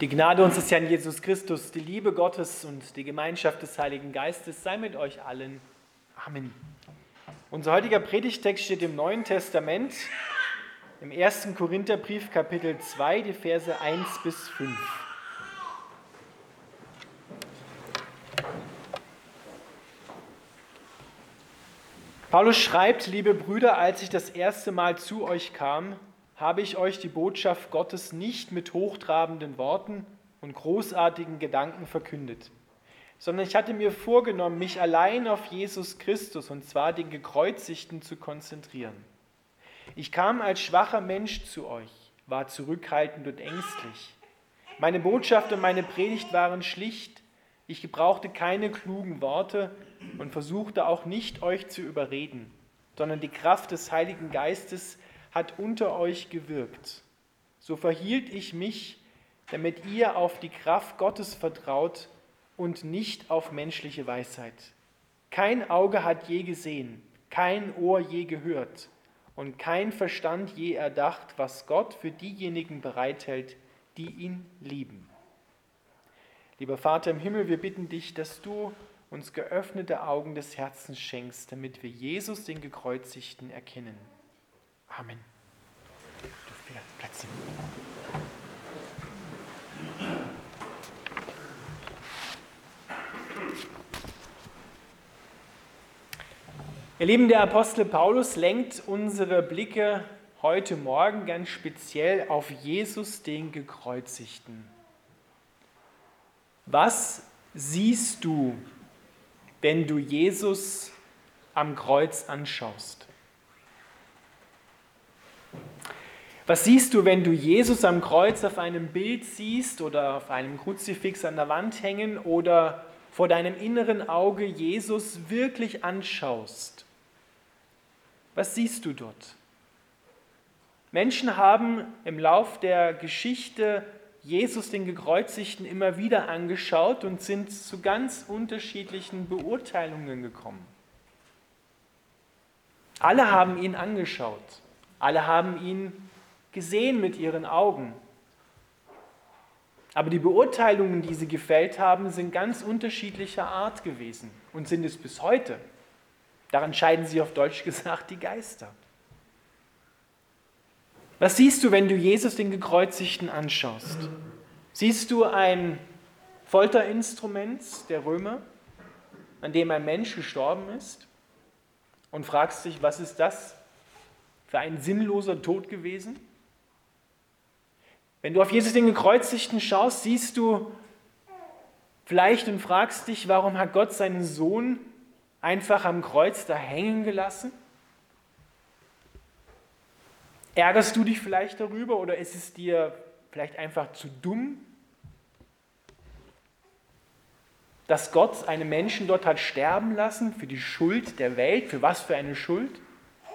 Die Gnade unseres Herrn Jesus Christus, die Liebe Gottes und die Gemeinschaft des Heiligen Geistes sei mit euch allen. Amen. Unser heutiger Predigtext steht im Neuen Testament, im 1. Korintherbrief, Kapitel 2, die Verse 1 bis 5. Paulus schreibt, liebe Brüder, als ich das erste Mal zu euch kam, habe ich euch die Botschaft Gottes nicht mit hochtrabenden Worten und großartigen Gedanken verkündet, sondern ich hatte mir vorgenommen, mich allein auf Jesus Christus, und zwar den Gekreuzigten, zu konzentrieren. Ich kam als schwacher Mensch zu euch, war zurückhaltend und ängstlich. Meine Botschaft und meine Predigt waren schlicht. Ich gebrauchte keine klugen Worte und versuchte auch nicht, euch zu überreden, sondern die Kraft des Heiligen Geistes hat unter euch gewirkt. So verhielt ich mich, damit ihr auf die Kraft Gottes vertraut und nicht auf menschliche Weisheit. Kein Auge hat je gesehen, kein Ohr je gehört und kein Verstand je erdacht, was Gott für diejenigen bereithält, die ihn lieben. Lieber Vater im Himmel, wir bitten dich, dass du uns geöffnete Augen des Herzens schenkst, damit wir Jesus, den Gekreuzigten, erkennen. Amen. Platz Ihr Lieben, der Apostel Paulus lenkt unsere Blicke heute Morgen ganz speziell auf Jesus, den Gekreuzigten. Was siehst du, wenn du Jesus am Kreuz anschaust? Was siehst du, wenn du Jesus am Kreuz auf einem Bild siehst oder auf einem Kruzifix an der Wand hängen oder vor deinem inneren Auge Jesus wirklich anschaust? Was siehst du dort? Menschen haben im Lauf der Geschichte Jesus den Gekreuzigten immer wieder angeschaut und sind zu ganz unterschiedlichen Beurteilungen gekommen. Alle haben ihn angeschaut, alle haben ihn gesehen mit ihren Augen. Aber die Beurteilungen, die sie gefällt haben, sind ganz unterschiedlicher Art gewesen und sind es bis heute. Daran scheiden sie auf Deutsch gesagt die Geister. Was siehst du, wenn du Jesus den Gekreuzigten anschaust? Siehst du ein Folterinstrument der Römer, an dem ein Mensch gestorben ist? Und fragst dich, was ist das für ein sinnloser Tod gewesen? Wenn du auf Jesus den Gekreuzigten schaust, siehst du vielleicht und fragst dich, warum hat Gott seinen Sohn einfach am Kreuz da hängen gelassen? Ärgerst du dich vielleicht darüber oder ist es dir vielleicht einfach zu dumm, dass Gott einen Menschen dort hat sterben lassen für die Schuld der Welt? Für was für eine Schuld?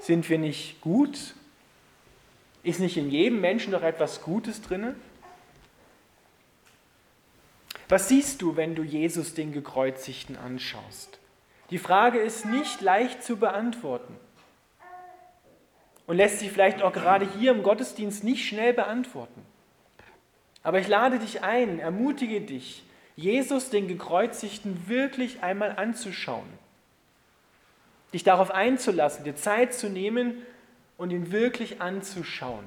Sind wir nicht gut? Ist nicht in jedem Menschen doch etwas Gutes drin? Was siehst du, wenn du Jesus den Gekreuzigten anschaust? Die Frage ist nicht leicht zu beantworten und lässt sich vielleicht auch gerade hier im Gottesdienst nicht schnell beantworten. Aber ich lade dich ein, ermutige dich, Jesus den Gekreuzigten wirklich einmal anzuschauen, dich darauf einzulassen, dir Zeit zu nehmen und ihn wirklich anzuschauen.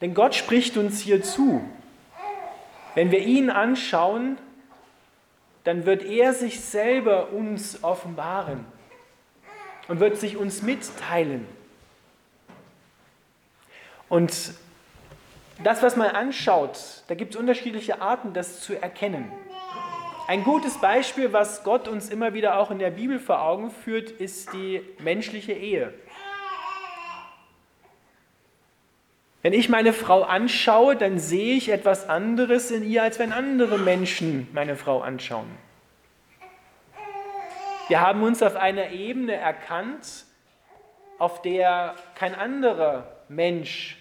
Denn Gott spricht uns hier zu. Wenn wir ihn anschauen, dann wird er sich selber uns offenbaren und wird sich uns mitteilen. Und das, was man anschaut, da gibt es unterschiedliche Arten, das zu erkennen. Ein gutes Beispiel, was Gott uns immer wieder auch in der Bibel vor Augen führt, ist die menschliche Ehe. Wenn ich meine Frau anschaue, dann sehe ich etwas anderes in ihr, als wenn andere Menschen meine Frau anschauen. Wir haben uns auf einer Ebene erkannt, auf der kein anderer Mensch,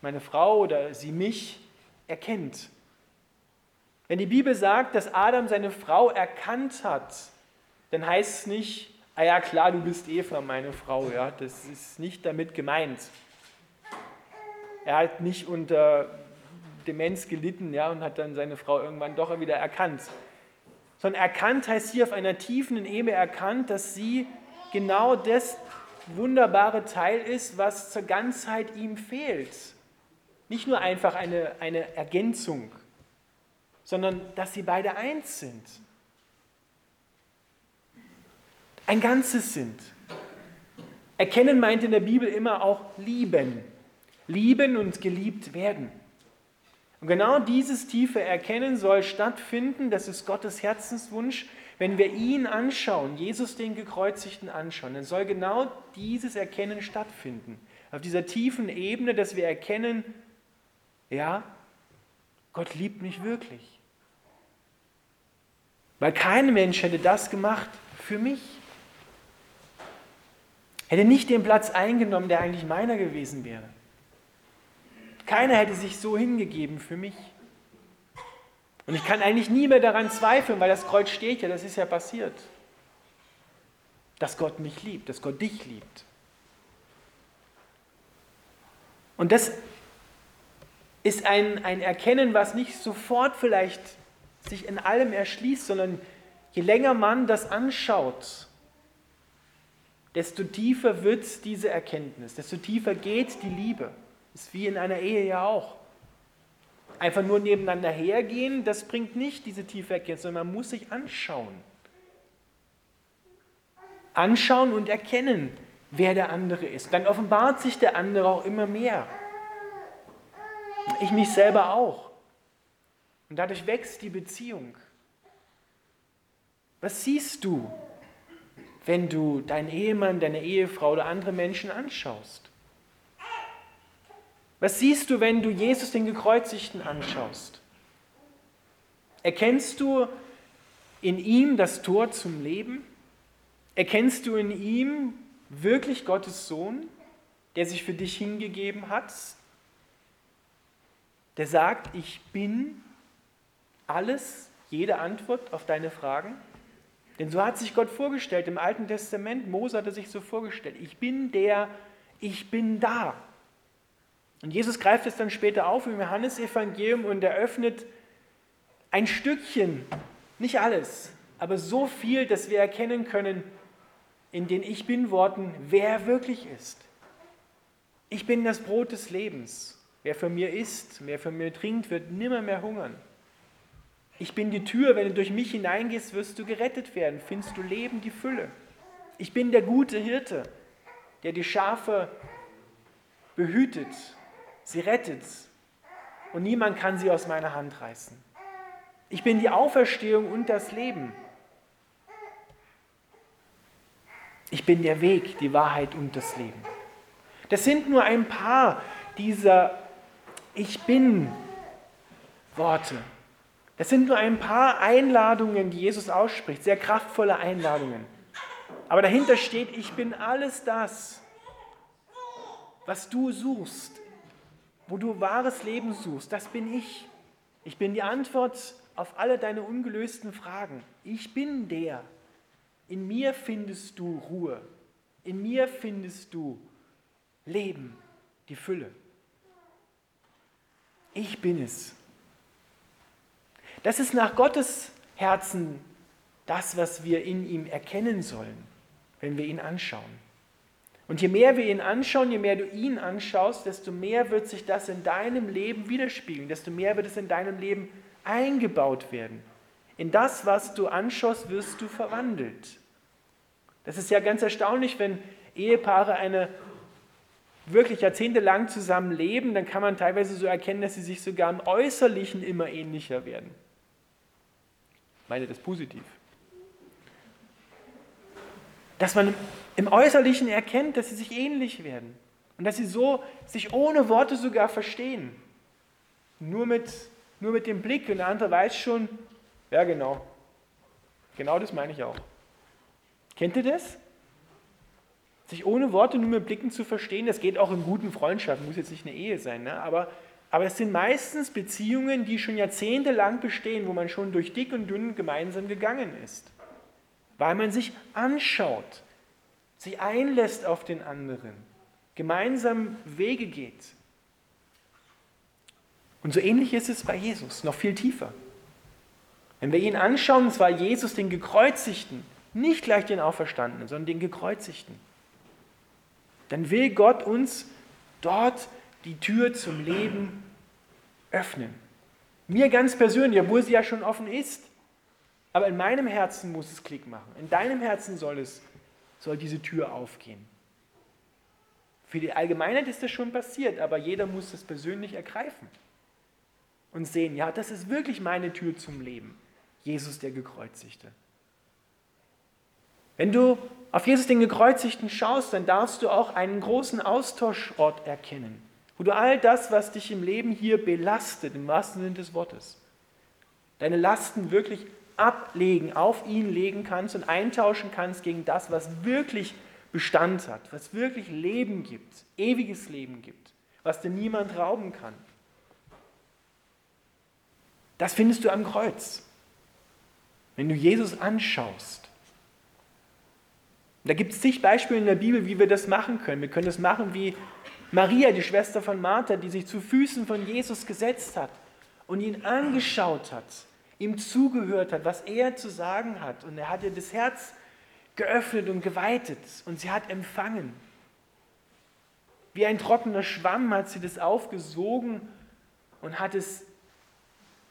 meine Frau oder sie mich, erkennt. Wenn die Bibel sagt, dass Adam seine Frau erkannt hat, dann heißt es nicht, ah ja klar, du bist Eva, meine Frau, ja, das ist nicht damit gemeint. Er hat nicht unter Demenz gelitten ja, und hat dann seine Frau irgendwann doch wieder erkannt. Sondern erkannt heißt hier auf einer tiefen Ebene erkannt, dass sie genau das wunderbare Teil ist, was zur Ganzheit ihm fehlt. Nicht nur einfach eine, eine Ergänzung, sondern dass sie beide eins sind. Ein Ganzes sind. Erkennen meint in der Bibel immer auch lieben. Lieben und geliebt werden. Und genau dieses tiefe Erkennen soll stattfinden, das ist Gottes Herzenswunsch, wenn wir ihn anschauen, Jesus den Gekreuzigten anschauen, dann soll genau dieses Erkennen stattfinden. Auf dieser tiefen Ebene, dass wir erkennen, ja, Gott liebt mich wirklich. Weil kein Mensch hätte das gemacht für mich. Hätte nicht den Platz eingenommen, der eigentlich meiner gewesen wäre. Keiner hätte sich so hingegeben für mich. Und ich kann eigentlich nie mehr daran zweifeln, weil das Kreuz steht ja, das ist ja passiert. Dass Gott mich liebt, dass Gott dich liebt. Und das ist ein, ein Erkennen, was nicht sofort vielleicht sich in allem erschließt, sondern je länger man das anschaut, desto tiefer wird diese Erkenntnis, desto tiefer geht die Liebe. Ist wie in einer Ehe ja auch. Einfach nur nebeneinander hergehen, das bringt nicht diese tiefe Erkenntnis, sondern man muss sich anschauen. Anschauen und erkennen, wer der andere ist. Dann offenbart sich der andere auch immer mehr. Ich mich selber auch. Und dadurch wächst die Beziehung. Was siehst du, wenn du deinen Ehemann, deine Ehefrau oder andere Menschen anschaust? Was siehst du, wenn du Jesus den Gekreuzigten anschaust? Erkennst du in ihm das Tor zum Leben? Erkennst du in ihm wirklich Gottes Sohn, der sich für dich hingegeben hat? Der sagt, ich bin alles, jede Antwort auf deine Fragen? Denn so hat sich Gott vorgestellt im Alten Testament. Mose hat er sich so vorgestellt. Ich bin der, ich bin da. Und Jesus greift es dann später auf im Johannesevangelium und eröffnet ein Stückchen, nicht alles, aber so viel, dass wir erkennen können in den Ich bin-Worten, wer er wirklich ist. Ich bin das Brot des Lebens. Wer von mir isst, wer von mir trinkt, wird nimmer mehr hungern. Ich bin die Tür, wenn du durch mich hineingehst, wirst du gerettet werden, findest du Leben, die Fülle. Ich bin der gute Hirte, der die Schafe behütet Sie rettet und niemand kann sie aus meiner Hand reißen. Ich bin die Auferstehung und das Leben. Ich bin der Weg, die Wahrheit und das Leben. Das sind nur ein paar dieser Ich bin Worte. Das sind nur ein paar Einladungen, die Jesus ausspricht, sehr kraftvolle Einladungen. Aber dahinter steht, ich bin alles das, was du suchst wo du wahres Leben suchst, das bin ich. Ich bin die Antwort auf alle deine ungelösten Fragen. Ich bin der. In mir findest du Ruhe. In mir findest du Leben, die Fülle. Ich bin es. Das ist nach Gottes Herzen das, was wir in ihm erkennen sollen, wenn wir ihn anschauen. Und je mehr wir ihn anschauen, je mehr du ihn anschaust, desto mehr wird sich das in deinem Leben widerspiegeln, desto mehr wird es in deinem Leben eingebaut werden. In das, was du anschaust, wirst du verwandelt. Das ist ja ganz erstaunlich, wenn Ehepaare eine wirklich jahrzehntelang zusammen leben, dann kann man teilweise so erkennen, dass sie sich sogar im Äußerlichen immer ähnlicher werden. Ich meine das positiv. Dass man im Äußerlichen erkennt, dass sie sich ähnlich werden und dass sie so sich ohne Worte sogar verstehen. Nur mit, nur mit dem Blick und der andere weiß schon, ja genau, genau das meine ich auch. Kennt ihr das? Sich ohne Worte nur mit Blicken zu verstehen, das geht auch in guten Freundschaften, muss jetzt nicht eine Ehe sein, ne? aber, aber es sind meistens Beziehungen, die schon jahrzehntelang bestehen, wo man schon durch dick und dünn gemeinsam gegangen ist, weil man sich anschaut, sich einlässt auf den anderen, gemeinsam Wege geht. Und so ähnlich ist es bei Jesus, noch viel tiefer. Wenn wir ihn anschauen, und zwar Jesus, den Gekreuzigten, nicht gleich den Auferstandenen, sondern den Gekreuzigten, dann will Gott uns dort die Tür zum Leben öffnen. Mir ganz persönlich, obwohl sie ja schon offen ist. Aber in meinem Herzen muss es Klick machen. In deinem Herzen soll es, soll diese Tür aufgehen. Für die Allgemeinheit ist das schon passiert, aber jeder muss das persönlich ergreifen und sehen, ja, das ist wirklich meine Tür zum Leben. Jesus der Gekreuzigte. Wenn du auf Jesus den Gekreuzigten schaust, dann darfst du auch einen großen Austauschort erkennen, wo du all das, was dich im Leben hier belastet, im wahrsten Sinne des Wortes, deine Lasten wirklich ablegen, auf ihn legen kannst und eintauschen kannst gegen das, was wirklich Bestand hat, was wirklich Leben gibt, ewiges Leben gibt, was dir niemand rauben kann. Das findest du am Kreuz. Wenn du Jesus anschaust, da gibt es zig Beispiele in der Bibel, wie wir das machen können. Wir können das machen wie Maria, die Schwester von Martha, die sich zu Füßen von Jesus gesetzt hat und ihn angeschaut hat, ihm zugehört hat, was er zu sagen hat. Und er hat ihr das Herz geöffnet und geweitet und sie hat empfangen. Wie ein trockener Schwamm hat sie das aufgesogen und hat es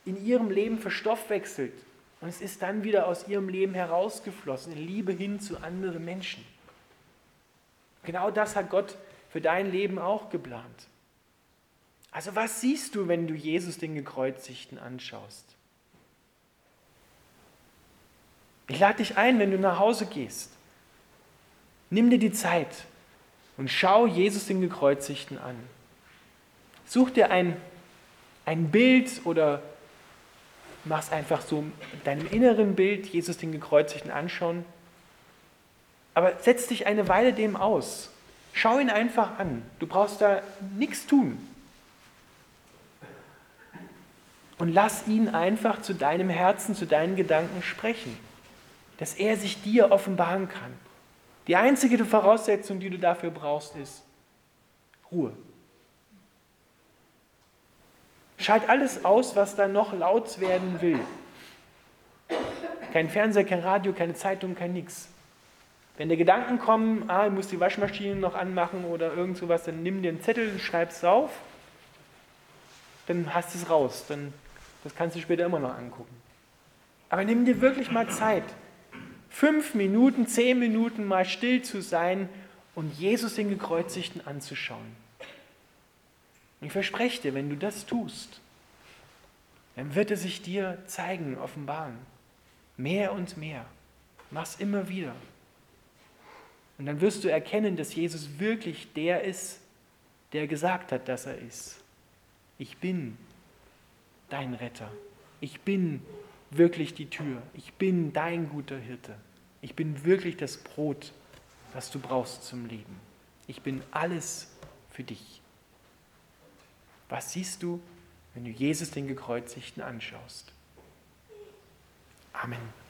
in ihrem Leben verstoffwechselt. Und es ist dann wieder aus ihrem Leben herausgeflossen, in Liebe hin zu anderen Menschen. Genau das hat Gott für dein Leben auch geplant. Also was siehst du, wenn du Jesus den Gekreuzigten anschaust? Ich lade dich ein, wenn du nach Hause gehst. Nimm dir die Zeit und schau Jesus den Gekreuzigten an. Such dir ein, ein Bild oder machst einfach so deinem inneren Bild Jesus den Gekreuzigten anschauen. Aber setz dich eine Weile dem aus. Schau ihn einfach an. Du brauchst da nichts tun. Und lass ihn einfach zu deinem Herzen, zu deinen Gedanken sprechen, dass er sich dir offenbaren kann. Die einzige Voraussetzung, die du dafür brauchst, ist Ruhe. Schalt alles aus, was da noch laut werden will. Kein Fernseher, kein Radio, keine Zeitung, kein nix. Wenn dir Gedanken kommen, ah, ich muss die Waschmaschine noch anmachen oder irgend sowas, dann nimm dir einen Zettel und schreib es auf. Dann hast du es raus. Dann, das kannst du später immer noch angucken. Aber nimm dir wirklich mal Zeit. Fünf Minuten, zehn Minuten mal still zu sein und Jesus den Gekreuzigten anzuschauen. Ich verspreche dir, wenn du das tust, dann wird er sich dir zeigen, offenbaren. Mehr und mehr. Mach's immer wieder. Und dann wirst du erkennen, dass Jesus wirklich der ist, der gesagt hat, dass er ist. Ich bin dein Retter. Ich bin wirklich die Tür. Ich bin dein guter Hirte. Ich bin wirklich das Brot, das du brauchst zum Leben. Ich bin alles für dich. Was siehst du, wenn du Jesus den Gekreuzigten anschaust? Amen.